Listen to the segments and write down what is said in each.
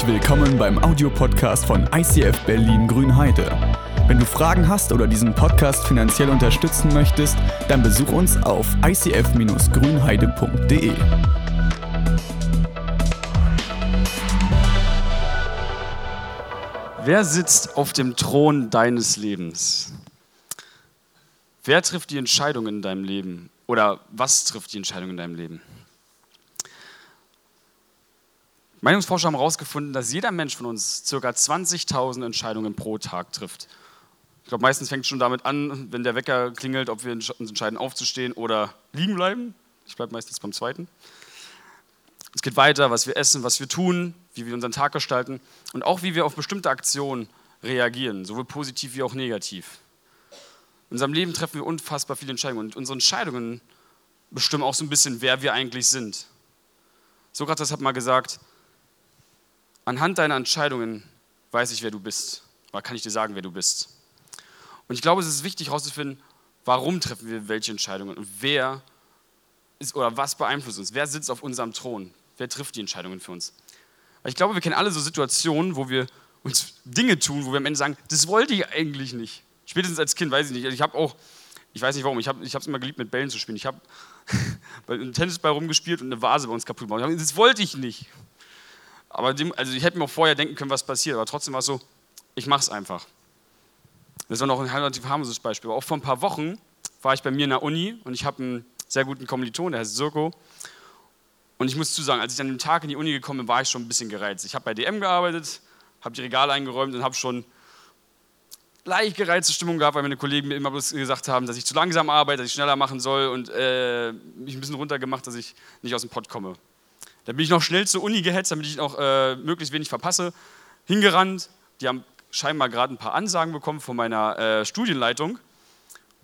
Herzlich willkommen beim Audiopodcast von ICF Berlin Grünheide. Wenn du Fragen hast oder diesen Podcast finanziell unterstützen möchtest, dann besuch uns auf icf-grünheide.de. Wer sitzt auf dem Thron deines Lebens? Wer trifft die Entscheidungen in deinem Leben? Oder was trifft die Entscheidung in deinem Leben? Meinungsforscher haben herausgefunden, dass jeder Mensch von uns ca. 20.000 Entscheidungen pro Tag trifft. Ich glaube, meistens fängt es schon damit an, wenn der Wecker klingelt, ob wir uns entscheiden, aufzustehen oder liegen bleiben. Ich bleibe meistens beim zweiten. Es geht weiter, was wir essen, was wir tun, wie wir unseren Tag gestalten und auch wie wir auf bestimmte Aktionen reagieren, sowohl positiv wie auch negativ. In unserem Leben treffen wir unfassbar viele Entscheidungen und unsere Entscheidungen bestimmen auch so ein bisschen, wer wir eigentlich sind. Sokrates hat mal gesagt, anhand deiner Entscheidungen weiß ich, wer du bist. Oder kann ich dir sagen, wer du bist. Und ich glaube, es ist wichtig herauszufinden, warum treffen wir welche Entscheidungen und wer ist oder was beeinflusst uns. Wer sitzt auf unserem Thron? Wer trifft die Entscheidungen für uns? Ich glaube, wir kennen alle so Situationen, wo wir uns Dinge tun, wo wir am Ende sagen, das wollte ich eigentlich nicht. Spätestens als Kind, weiß ich nicht. Ich habe auch, ich weiß nicht warum, ich habe es immer geliebt, mit Bällen zu spielen. Ich habe einen Tennisball rumgespielt und eine Vase bei uns kaputt gemacht. Das wollte ich nicht. Aber dem, also ich hätte mir auch vorher denken können, was passiert, aber trotzdem war es so, ich mache es einfach. Das war noch ein relativ harmloses Beispiel. Aber auch vor ein paar Wochen war ich bei mir in der Uni und ich habe einen sehr guten Kommiliton, der heißt Sirko. Und ich muss zu sagen, als ich an dem Tag in die Uni gekommen bin, war ich schon ein bisschen gereizt. Ich habe bei DM gearbeitet, habe die Regale eingeräumt und habe schon leicht gereizte Stimmung gehabt, weil meine Kollegen mir immer bloß gesagt haben, dass ich zu langsam arbeite, dass ich schneller machen soll und äh, mich ein bisschen runtergemacht, dass ich nicht aus dem Pott komme. Dann bin ich noch schnell zur Uni gehetzt, damit ich auch äh, möglichst wenig verpasse. Hingerannt. Die haben scheinbar gerade ein paar Ansagen bekommen von meiner äh, Studienleitung.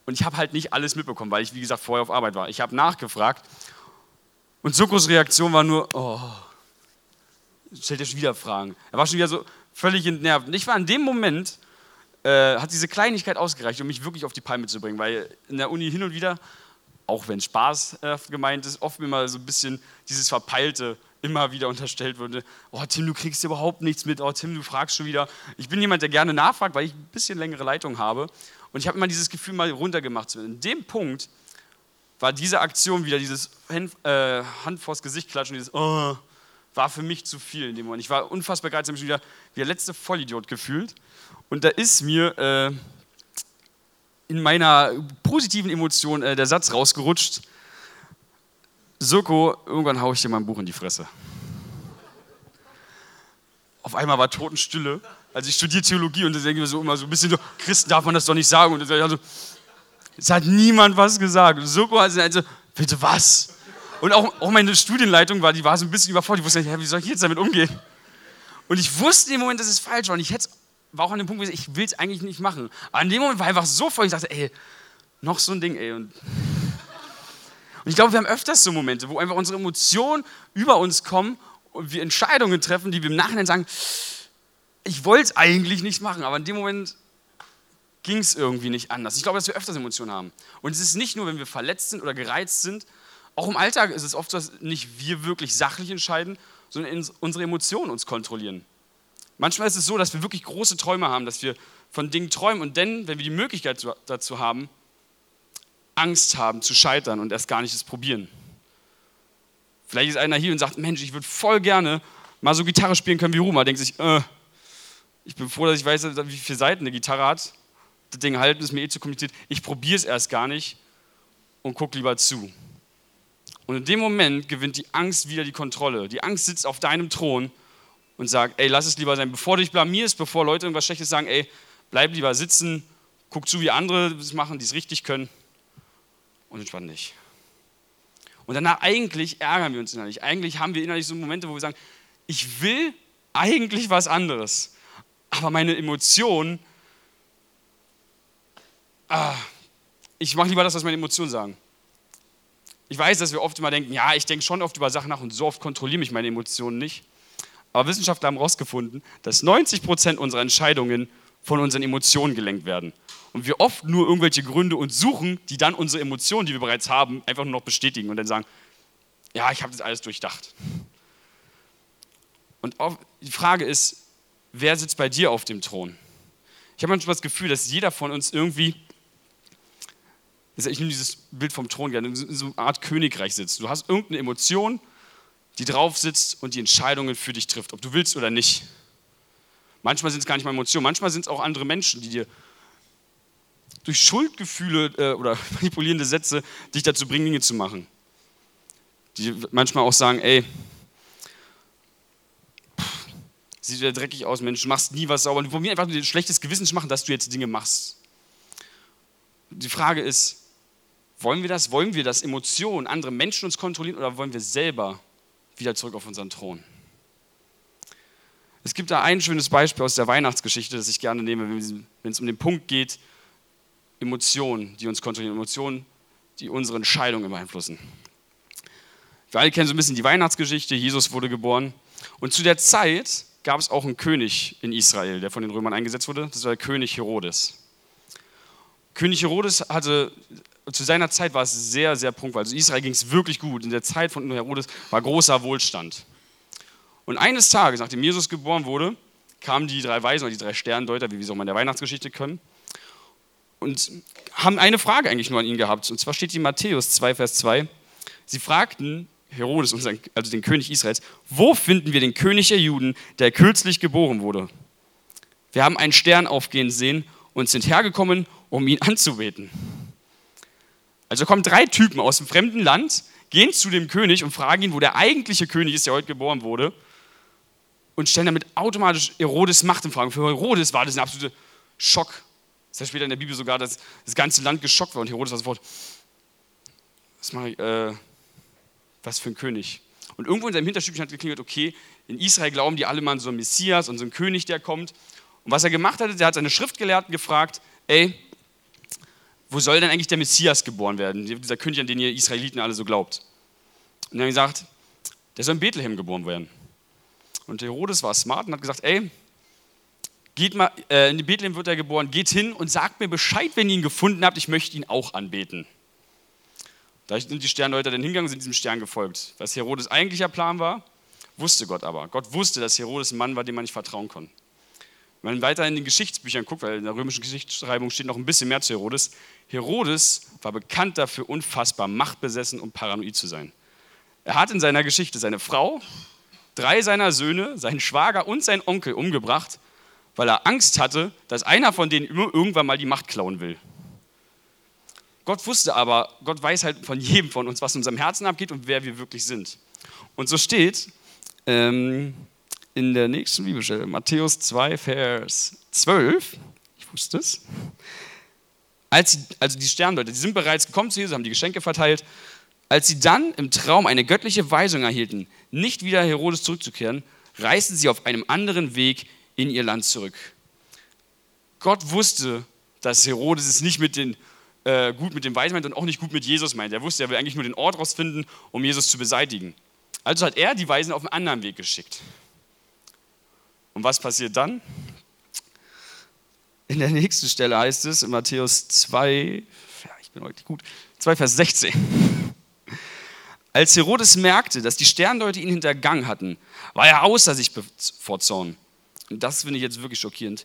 Und ich habe halt nicht alles mitbekommen, weil ich, wie gesagt, vorher auf Arbeit war. Ich habe nachgefragt. Und Sokos Reaktion war nur, oh, stellt er schon wieder Fragen. Er war schon wieder so völlig entnervt. Und ich war in dem Moment, äh, hat diese Kleinigkeit ausgereicht, um mich wirklich auf die Palme zu bringen, weil in der Uni hin und wieder auch wenn Spaß äh, gemeint ist, oft mir mal so ein bisschen dieses Verpeilte immer wieder unterstellt wurde. Oh, Tim, du kriegst überhaupt nichts mit. Oh, Tim, du fragst schon wieder. Ich bin jemand, der gerne nachfragt, weil ich ein bisschen längere Leitung habe. Und ich habe immer dieses Gefühl mal runtergemacht. In dem Punkt war diese Aktion wieder dieses Hand, äh, Hand vors Gesicht klatschen, dieses oh, war für mich zu viel in dem Moment. Ich war unfassbar geil, ich habe mich wieder wie der letzte Vollidiot gefühlt. Und da ist mir äh, in meiner positiven Emotion äh, der Satz rausgerutscht. Soko, irgendwann haue ich dir mein Buch in die Fresse. Auf einmal war Totenstille. Also ich studiere Theologie und da denke ich mir so immer so ein bisschen so, Christen darf man das doch nicht sagen. Und also, es hat niemand was gesagt. Soko hat also, bitte was? Und auch, auch meine Studienleitung war, die war so ein bisschen überfordert. Die wusste nicht, wie soll ich jetzt damit umgehen? Und ich wusste im Moment, dass es falsch war. Und ich hätte es war auch an dem Punkt, ich will es eigentlich nicht machen. Aber an dem Moment war einfach so voll, ich dachte, ey, noch so ein Ding, ey. Und, und ich glaube, wir haben öfters so Momente, wo einfach unsere Emotionen über uns kommen und wir Entscheidungen treffen, die wir im Nachhinein sagen, ich wollte es eigentlich nicht machen, aber in dem Moment ging es irgendwie nicht anders. Ich glaube, dass wir öfters Emotionen haben. Und es ist nicht nur, wenn wir verletzt sind oder gereizt sind, auch im Alltag ist es oft so, dass nicht wir wirklich sachlich entscheiden, sondern unsere Emotionen uns kontrollieren. Manchmal ist es so, dass wir wirklich große Träume haben, dass wir von Dingen träumen und dann, wenn wir die Möglichkeit dazu haben, Angst haben zu scheitern und erst gar nicht das probieren. Vielleicht ist einer hier und sagt, Mensch, ich würde voll gerne mal so Gitarre spielen können wie Ruma. Denkt sich, äh, ich bin froh, dass ich weiß, wie viele Seiten eine Gitarre hat. Das Ding halten ist mir eh zu kompliziert. Ich probiere es erst gar nicht und gucke lieber zu. Und in dem Moment gewinnt die Angst wieder die Kontrolle. Die Angst sitzt auf deinem Thron und sag, ey, lass es lieber sein, bevor du dich blamierst, bevor Leute irgendwas Schlechtes sagen, ey, bleib lieber sitzen, guck zu, wie andere das machen, die es richtig können und entspann dich. Und danach eigentlich ärgern wir uns innerlich. Eigentlich haben wir innerlich so Momente, wo wir sagen, ich will eigentlich was anderes, aber meine Emotionen, ah, ich mache lieber das, was meine Emotionen sagen. Ich weiß, dass wir oft immer denken, ja, ich denke schon oft über Sachen nach und so oft kontrolliere mich meine Emotionen nicht. Aber Wissenschaftler haben herausgefunden, dass 90 Prozent unserer Entscheidungen von unseren Emotionen gelenkt werden. Und wir oft nur irgendwelche Gründe uns suchen, die dann unsere Emotionen, die wir bereits haben, einfach nur noch bestätigen und dann sagen, ja, ich habe das alles durchdacht. Und die Frage ist, wer sitzt bei dir auf dem Thron? Ich habe manchmal das Gefühl, dass jeder von uns irgendwie, ich nehme dieses Bild vom Thron gerne, in so einer Art Königreich sitzt. Du hast irgendeine Emotion, die drauf sitzt und die Entscheidungen für dich trifft, ob du willst oder nicht. Manchmal sind es gar nicht mal Emotionen, manchmal sind es auch andere Menschen, die dir durch Schuldgefühle äh, oder manipulierende Sätze dich dazu bringen, Dinge zu machen. Die manchmal auch sagen, ey, sieht wieder dreckig aus, Mensch, du machst nie was sauber. Die probieren einfach nur ein schlechtes Gewissen zu machen, dass du jetzt Dinge machst. Die Frage ist, wollen wir das? Wollen wir, dass Emotionen, andere Menschen uns kontrollieren oder wollen wir selber wieder zurück auf unseren Thron? Es gibt da ein schönes Beispiel aus der Weihnachtsgeschichte, das ich gerne nehme, wenn es um den Punkt geht, Emotionen, die uns kontrollieren, Emotionen, die unsere Entscheidungen beeinflussen. Wir alle kennen so ein bisschen die Weihnachtsgeschichte, Jesus wurde geboren. Und zu der Zeit gab es auch einen König in Israel, der von den Römern eingesetzt wurde. Das war der König Herodes. König Herodes hatte, zu seiner Zeit war es sehr, sehr prunkvoll. Also Israel ging es wirklich gut. In der Zeit von Herodes war großer Wohlstand. Und eines Tages, nachdem Jesus geboren wurde, kamen die drei Weisen oder die drei Sterndeuter, wie wir es auch mal in der Weihnachtsgeschichte können, und haben eine Frage eigentlich nur an ihn gehabt. Und zwar steht die in Matthäus 2, Vers 2. Sie fragten Herodes, also den König Israels, wo finden wir den König der Juden, der kürzlich geboren wurde? Wir haben einen Stern aufgehen sehen und sind hergekommen, um ihn anzubeten. Also kommen drei Typen aus dem fremden Land, gehen zu dem König und fragen ihn, wo der eigentliche König ist, der heute geboren wurde, und stellen damit automatisch Herodes Macht in Frage. Für Herodes war das ein absoluter Schock. Das heißt später in der Bibel sogar, dass das ganze Land geschockt war und Herodes war sofort, was mache ich, äh, was für ein König. Und irgendwo in seinem Hinterstübchen hat geklingelt, okay, in Israel glauben die alle mal an so einen Messias und so einen König, der kommt. Und was er gemacht hatte, der hat seine Schriftgelehrten gefragt, ey, wo soll denn eigentlich der Messias geboren werden? Dieser König, an den ihr Israeliten alle so glaubt. Und hat gesagt, der soll in Bethlehem geboren werden. Und Herodes war smart und hat gesagt, ey, geht mal, äh, in Bethlehem wird er geboren, geht hin und sagt mir Bescheid, wenn ihr ihn gefunden habt, ich möchte ihn auch anbeten. Da sind die Sterndeuter dann hingegangen, sind diesem Stern gefolgt. Was Herodes eigentlicher Plan war, wusste Gott aber. Gott wusste, dass Herodes ein Mann war, dem man nicht vertrauen konnte. Wenn man weiter in den Geschichtsbüchern guckt, weil in der römischen Geschichtsschreibung steht noch ein bisschen mehr zu Herodes, Herodes war bekannt dafür, unfassbar machtbesessen und paranoid zu sein. Er hat in seiner Geschichte seine Frau, drei seiner Söhne, seinen Schwager und seinen Onkel umgebracht, weil er Angst hatte, dass einer von denen irgendwann mal die Macht klauen will. Gott wusste aber, Gott weiß halt von jedem von uns, was in unserem Herzen abgeht und wer wir wirklich sind. Und so steht ähm, in der nächsten Bibelstelle, Matthäus 2, Vers 12, ich wusste es, als sie, also die Sternleute, die sind bereits gekommen zu Jesus, haben die Geschenke verteilt, als sie dann im Traum eine göttliche Weisung erhielten, nicht wieder Herodes zurückzukehren, reisten sie auf einem anderen Weg in ihr Land zurück. Gott wusste, dass Herodes es nicht mit den, äh, gut mit dem Weisen meint und auch nicht gut mit Jesus meint. Er wusste, er will eigentlich nur den Ort rausfinden, um Jesus zu beseitigen. Also hat er die Weisen auf einen anderen Weg geschickt. Und was passiert dann? In der nächsten Stelle heißt es in Matthäus 2, ja, ich bin heute gut, 2 Vers 16. Als Herodes merkte, dass die Sternleute ihn hintergangen hatten, war er außer sich vor Zorn. Und das finde ich jetzt wirklich schockierend.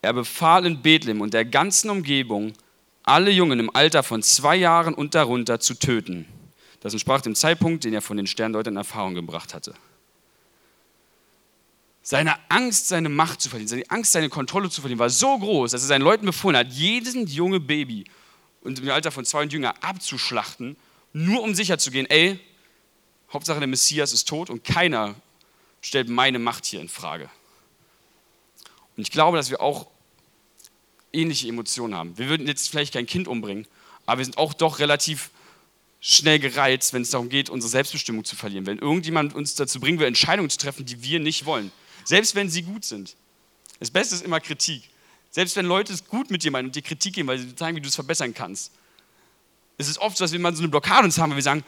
Er befahl in Bethlehem und der ganzen Umgebung, alle Jungen im Alter von zwei Jahren und darunter zu töten. Das entsprach dem Zeitpunkt, den er von den Sterndeutern in Erfahrung gebracht hatte. Seine Angst, seine Macht zu verlieren, seine Angst, seine Kontrolle zu verlieren, war so groß, dass er seinen Leuten befohlen hat, jeden junge Baby und im Alter von zwei und jünger abzuschlachten nur um sicher zu gehen, ey, Hauptsache der Messias ist tot und keiner stellt meine Macht hier in Frage. Und ich glaube, dass wir auch ähnliche Emotionen haben. Wir würden jetzt vielleicht kein Kind umbringen, aber wir sind auch doch relativ schnell gereizt, wenn es darum geht, unsere Selbstbestimmung zu verlieren. Wenn irgendjemand uns dazu bringen will, Entscheidungen zu treffen, die wir nicht wollen. Selbst wenn sie gut sind. Das Beste ist immer Kritik. Selbst wenn Leute es gut mit dir meinen und dir Kritik geben, weil sie zeigen, wie du es verbessern kannst es ist oft so, dass wir mal so eine Blockade uns haben, weil wir sagen,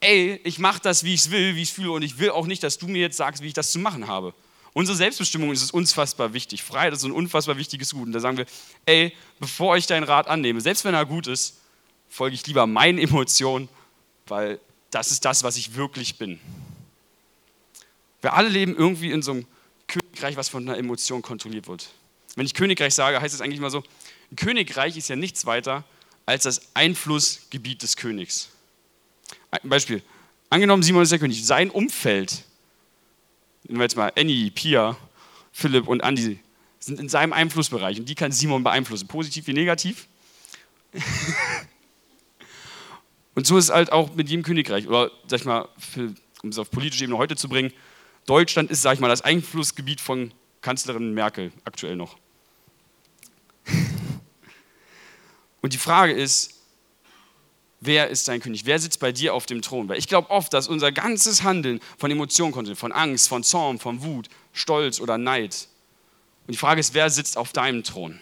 ey, ich mache das, wie ich es will, wie ich es fühle und ich will auch nicht, dass du mir jetzt sagst, wie ich das zu machen habe. Unsere Selbstbestimmung ist unfassbar wichtig. Freiheit ist ein unfassbar wichtiges Gut. Und da sagen wir, ey, bevor ich deinen Rat annehme, selbst wenn er gut ist, folge ich lieber meinen Emotionen, weil das ist das, was ich wirklich bin. Wir alle leben irgendwie in so einem Königreich, was von einer Emotion kontrolliert wird. Wenn ich Königreich sage, heißt es eigentlich immer so, ein Königreich ist ja nichts weiter als das Einflussgebiet des Königs. Ein Beispiel. Angenommen, Simon ist der König. Sein Umfeld, nehmen wir jetzt mal Annie, Pia, Philipp und Andi, sind in seinem Einflussbereich und die kann Simon beeinflussen, positiv wie negativ. und so ist es halt auch mit jedem Königreich. Oder, sag ich mal, für, um es auf politische Ebene heute zu bringen, Deutschland ist, sag ich mal, das Einflussgebiet von Kanzlerin Merkel aktuell noch. Und die Frage ist, wer ist dein König? Wer sitzt bei dir auf dem Thron? Weil ich glaube oft, dass unser ganzes Handeln von Emotionen kommt, von Angst, von Zorn, von Wut, Stolz oder Neid. Und die Frage ist, wer sitzt auf deinem Thron?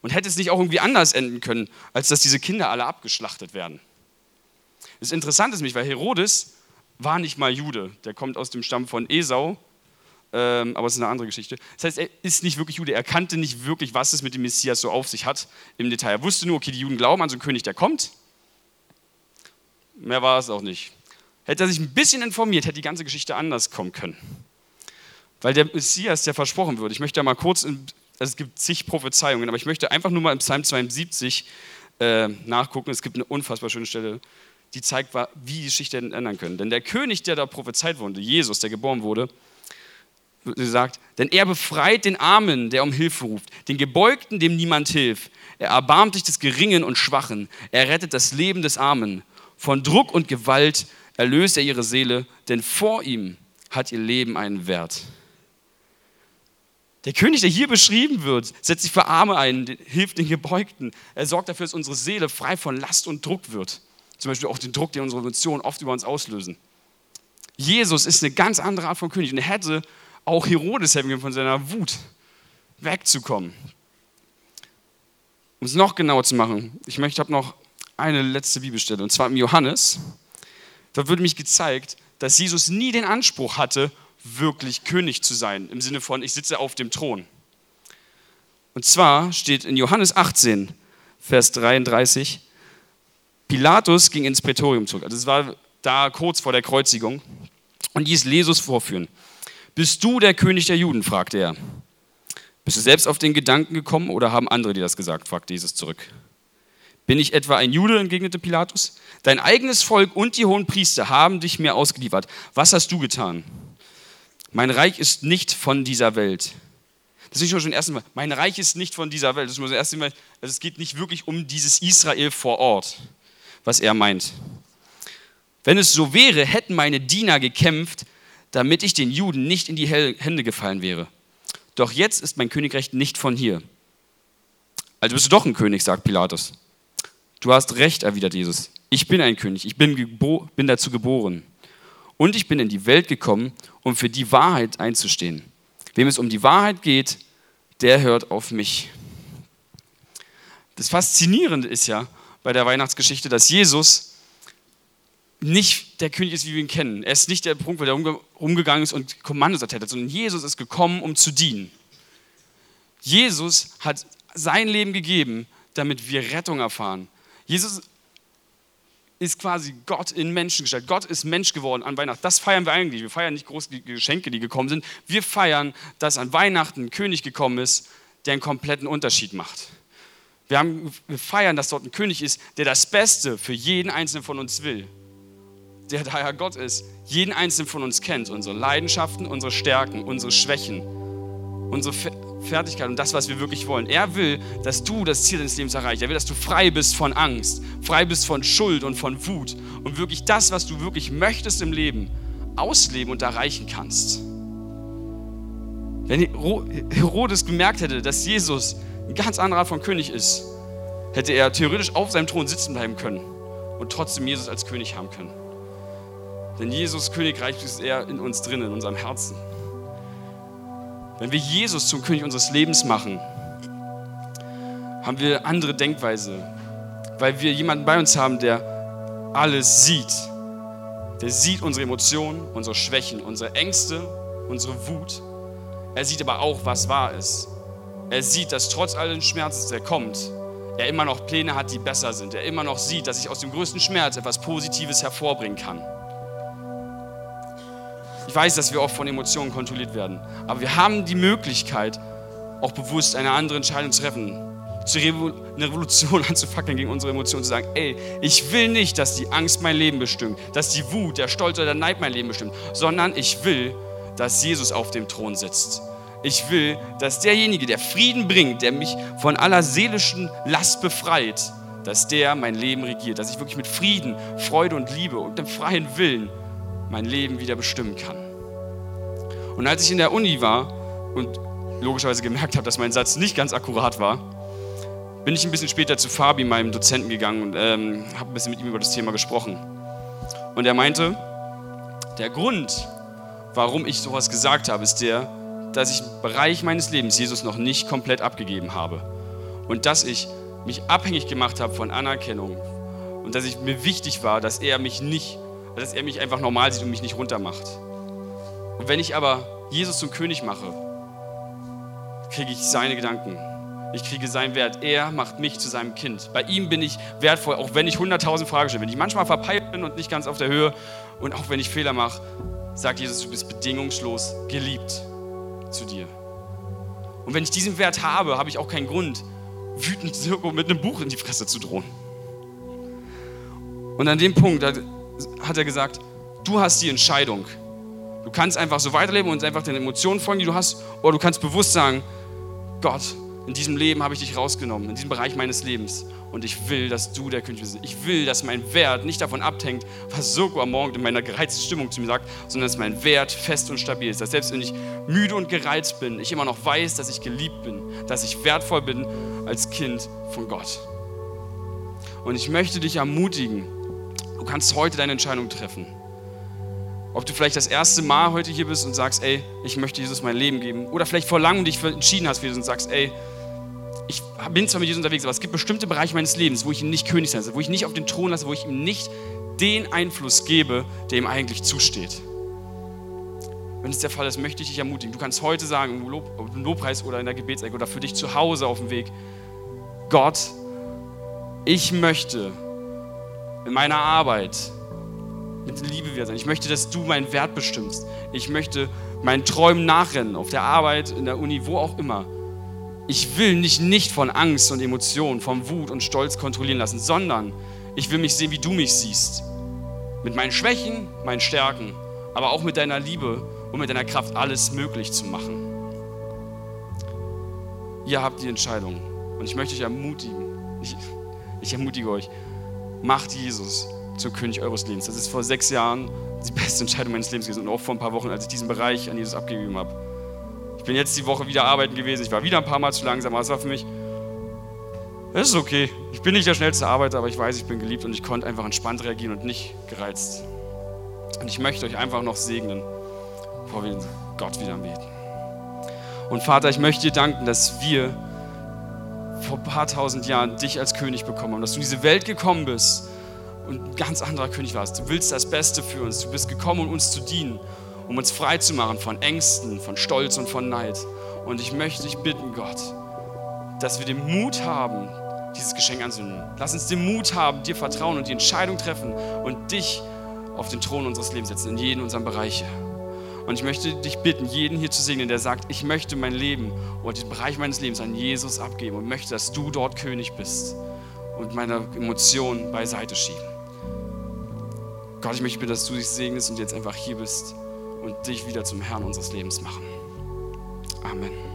Und hätte es nicht auch irgendwie anders enden können, als dass diese Kinder alle abgeschlachtet werden? Das Interessante ist mich, weil Herodes war nicht mal Jude. Der kommt aus dem Stamm von Esau ähm, aber es ist eine andere Geschichte. Das heißt, er ist nicht wirklich Jude. Er kannte nicht wirklich, was es mit dem Messias so auf sich hat im Detail. Er wusste nur, okay, die Juden glauben an so einen König, der kommt. Mehr war es auch nicht. Hätte er sich ein bisschen informiert, hätte die ganze Geschichte anders kommen können. Weil der Messias, der versprochen wird, ich möchte da mal kurz, in, also es gibt zig Prophezeiungen, aber ich möchte einfach nur mal im Psalm 72 äh, nachgucken. Es gibt eine unfassbar schöne Stelle, die zeigt, wie die Geschichte ändern können. Denn der König, der da prophezeit wurde, Jesus, der geboren wurde, sagt, denn er befreit den Armen, der um Hilfe ruft, den Gebeugten, dem niemand hilft. Er erbarmt sich des Geringen und Schwachen. Er rettet das Leben des Armen. Von Druck und Gewalt erlöst er ihre Seele, denn vor ihm hat ihr Leben einen Wert. Der König, der hier beschrieben wird, setzt sich für Arme ein, hilft den Gebeugten. Er sorgt dafür, dass unsere Seele frei von Last und Druck wird. Zum Beispiel auch den Druck, den unsere Emotionen oft über uns auslösen. Jesus ist eine ganz andere Art von König und hätte auch Herodes helfen können, von seiner Wut wegzukommen. Um es noch genauer zu machen, ich möchte, habe noch eine letzte Bibelstelle, und zwar im Johannes. Da wird mich gezeigt, dass Jesus nie den Anspruch hatte, wirklich König zu sein, im Sinne von, ich sitze auf dem Thron. Und zwar steht in Johannes 18, Vers 33, Pilatus ging ins Prätorium zurück. Also es war da kurz vor der Kreuzigung und ließ Jesus vorführen. Bist du der König der Juden? fragte er. Bist du selbst auf den Gedanken gekommen oder haben andere dir das gesagt? fragte Jesus zurück. Bin ich etwa ein Jude? entgegnete Pilatus. Dein eigenes Volk und die hohen Priester haben dich mir ausgeliefert. Was hast du getan? Mein Reich ist nicht von dieser Welt. Das ist schon das erste Mal. Mein Reich ist nicht von dieser Welt. Das ist das erste Mal. Also es geht nicht wirklich um dieses Israel vor Ort, was er meint. Wenn es so wäre, hätten meine Diener gekämpft, damit ich den Juden nicht in die Hände gefallen wäre. Doch jetzt ist mein Königreich nicht von hier. Also bist du doch ein König, sagt Pilatus. Du hast recht, erwidert Jesus. Ich bin ein König, ich bin, bin dazu geboren. Und ich bin in die Welt gekommen, um für die Wahrheit einzustehen. Wem es um die Wahrheit geht, der hört auf mich. Das Faszinierende ist ja bei der Weihnachtsgeschichte, dass Jesus nicht der König ist, wie wir ihn kennen. Er ist nicht der Punkt, wo er rumgegangen ist und Kommandos erteilt hat, sondern Jesus ist gekommen, um zu dienen. Jesus hat sein Leben gegeben, damit wir Rettung erfahren. Jesus ist quasi Gott in Menschengestalt. Gott ist Mensch geworden an Weihnachten. Das feiern wir eigentlich. Wir feiern nicht große Geschenke, die gekommen sind. Wir feiern, dass an Weihnachten ein König gekommen ist, der einen kompletten Unterschied macht. Wir, haben, wir feiern, dass dort ein König ist, der das Beste für jeden Einzelnen von uns will der daher Gott ist, jeden einzelnen von uns kennt, unsere Leidenschaften, unsere Stärken, unsere Schwächen, unsere Fertigkeit und das, was wir wirklich wollen. Er will, dass du das Ziel deines Lebens erreichst. Er will, dass du frei bist von Angst, frei bist von Schuld und von Wut und wirklich das, was du wirklich möchtest im Leben, ausleben und erreichen kannst. Wenn Herodes gemerkt hätte, dass Jesus ein ganz anderer Art von König ist, hätte er theoretisch auf seinem Thron sitzen bleiben können und trotzdem Jesus als König haben können. Denn Jesus Königreich ist er in uns drin, in unserem Herzen. Wenn wir Jesus zum König unseres Lebens machen, haben wir andere Denkweise, weil wir jemanden bei uns haben, der alles sieht. Der sieht unsere Emotionen, unsere Schwächen, unsere Ängste, unsere Wut. Er sieht aber auch, was wahr ist. Er sieht, dass trotz allen Schmerzes, der kommt, er immer noch Pläne hat, die besser sind. Er immer noch sieht, dass ich aus dem größten Schmerz etwas Positives hervorbringen kann. Ich weiß, dass wir oft von Emotionen kontrolliert werden. Aber wir haben die Möglichkeit, auch bewusst eine andere Entscheidung zu treffen. Eine Revolution anzufackeln gegen unsere Emotionen, zu sagen, ey, ich will nicht, dass die Angst mein Leben bestimmt, dass die Wut, der Stolz oder der Neid mein Leben bestimmt, sondern ich will, dass Jesus auf dem Thron sitzt. Ich will, dass derjenige, der Frieden bringt, der mich von aller seelischen Last befreit, dass der mein Leben regiert, dass ich wirklich mit Frieden, Freude und Liebe und dem freien Willen mein Leben wieder bestimmen kann. Und als ich in der Uni war und logischerweise gemerkt habe, dass mein Satz nicht ganz akkurat war, bin ich ein bisschen später zu Fabi, meinem Dozenten, gegangen und ähm, habe ein bisschen mit ihm über das Thema gesprochen. Und er meinte, der Grund, warum ich sowas gesagt habe, ist der, dass ich im Bereich meines Lebens Jesus noch nicht komplett abgegeben habe. Und dass ich mich abhängig gemacht habe von Anerkennung. Und dass ich mir wichtig war, dass er mich nicht, dass er mich einfach normal sieht und mich nicht runtermacht. Und wenn ich aber Jesus zum König mache, kriege ich seine Gedanken. Ich kriege seinen Wert. Er macht mich zu seinem Kind. Bei ihm bin ich wertvoll, auch wenn ich 100.000 Fragen stelle. Wenn ich manchmal verpeilt bin und nicht ganz auf der Höhe und auch wenn ich Fehler mache, sagt Jesus, du bist bedingungslos geliebt zu dir. Und wenn ich diesen Wert habe, habe ich auch keinen Grund, wütend Sirko mit einem Buch in die Fresse zu drohen. Und an dem Punkt hat er gesagt, du hast die Entscheidung. Du kannst einfach so weiterleben und einfach den Emotionen folgen, die du hast, oder du kannst bewusst sagen, Gott, in diesem Leben habe ich dich rausgenommen, in diesem Bereich meines Lebens. Und ich will, dass du der König bist. Ich will, dass mein Wert nicht davon abhängt, was Soko am Morgen in meiner gereizten Stimmung zu mir sagt, sondern dass mein Wert fest und stabil ist. Dass selbst wenn ich müde und gereizt bin, ich immer noch weiß, dass ich geliebt bin, dass ich wertvoll bin als Kind von Gott. Und ich möchte dich ermutigen, du kannst heute deine Entscheidung treffen. Ob du vielleicht das erste Mal heute hier bist und sagst, ey, ich möchte Jesus mein Leben geben. Oder vielleicht vor langem dich entschieden hast für Jesus und sagst, ey, ich bin zwar mit Jesus unterwegs, aber es gibt bestimmte Bereiche meines Lebens, wo ich ihn nicht König lasse, wo ich nicht auf den Thron lasse, wo ich ihm nicht den Einfluss gebe, der ihm eigentlich zusteht. Wenn es der Fall ist, möchte ich dich ermutigen. Du kannst heute sagen, im, Lob, im Lobpreis oder in der Gebetsecke oder für dich zu Hause auf dem Weg, Gott, ich möchte in meiner Arbeit mit Liebe wert sein. Ich möchte, dass du meinen Wert bestimmst. Ich möchte meinen Träumen nachrennen, auf der Arbeit, in der Uni, wo auch immer ich will mich nicht von Angst und Emotionen, von Wut und Stolz kontrollieren lassen, sondern ich will mich sehen, wie du mich siehst. Mit meinen Schwächen, meinen Stärken, aber auch mit deiner Liebe und mit deiner Kraft alles möglich zu machen. Ihr habt die Entscheidung und ich möchte euch ermutigen, ich, ich ermutige euch, macht Jesus zum König eures Lebens. Das ist vor sechs Jahren die beste Entscheidung meines Lebens gewesen und auch vor ein paar Wochen, als ich diesen Bereich an Jesus abgegeben habe bin jetzt die Woche wieder arbeiten gewesen. Ich war wieder ein paar Mal zu langsam, aber es war für mich, es ist okay. Ich bin nicht der schnellste Arbeiter, aber ich weiß, ich bin geliebt und ich konnte einfach entspannt reagieren und nicht gereizt. Und ich möchte euch einfach noch segnen, bevor wir Gott wieder beten. Und Vater, ich möchte dir danken, dass wir vor ein paar tausend Jahren dich als König bekommen haben, dass du in diese Welt gekommen bist und ein ganz anderer König warst. Du willst das Beste für uns. Du bist gekommen, um uns zu dienen um uns frei zu machen von Ängsten, von Stolz und von Neid. Und ich möchte dich bitten, Gott, dass wir den Mut haben, dieses Geschenk anzunehmen. Lass uns den Mut haben, dir vertrauen und die Entscheidung treffen und dich auf den Thron unseres Lebens setzen, in jeden unserer Bereiche. Und ich möchte dich bitten, jeden hier zu segnen, der sagt, ich möchte mein Leben oder den Bereich meines Lebens an Jesus abgeben und möchte, dass du dort König bist und meine Emotionen beiseite schieben. Gott, ich möchte bitte, dass du dich segnest und jetzt einfach hier bist und dich wieder zum Herrn unseres Lebens machen. Amen.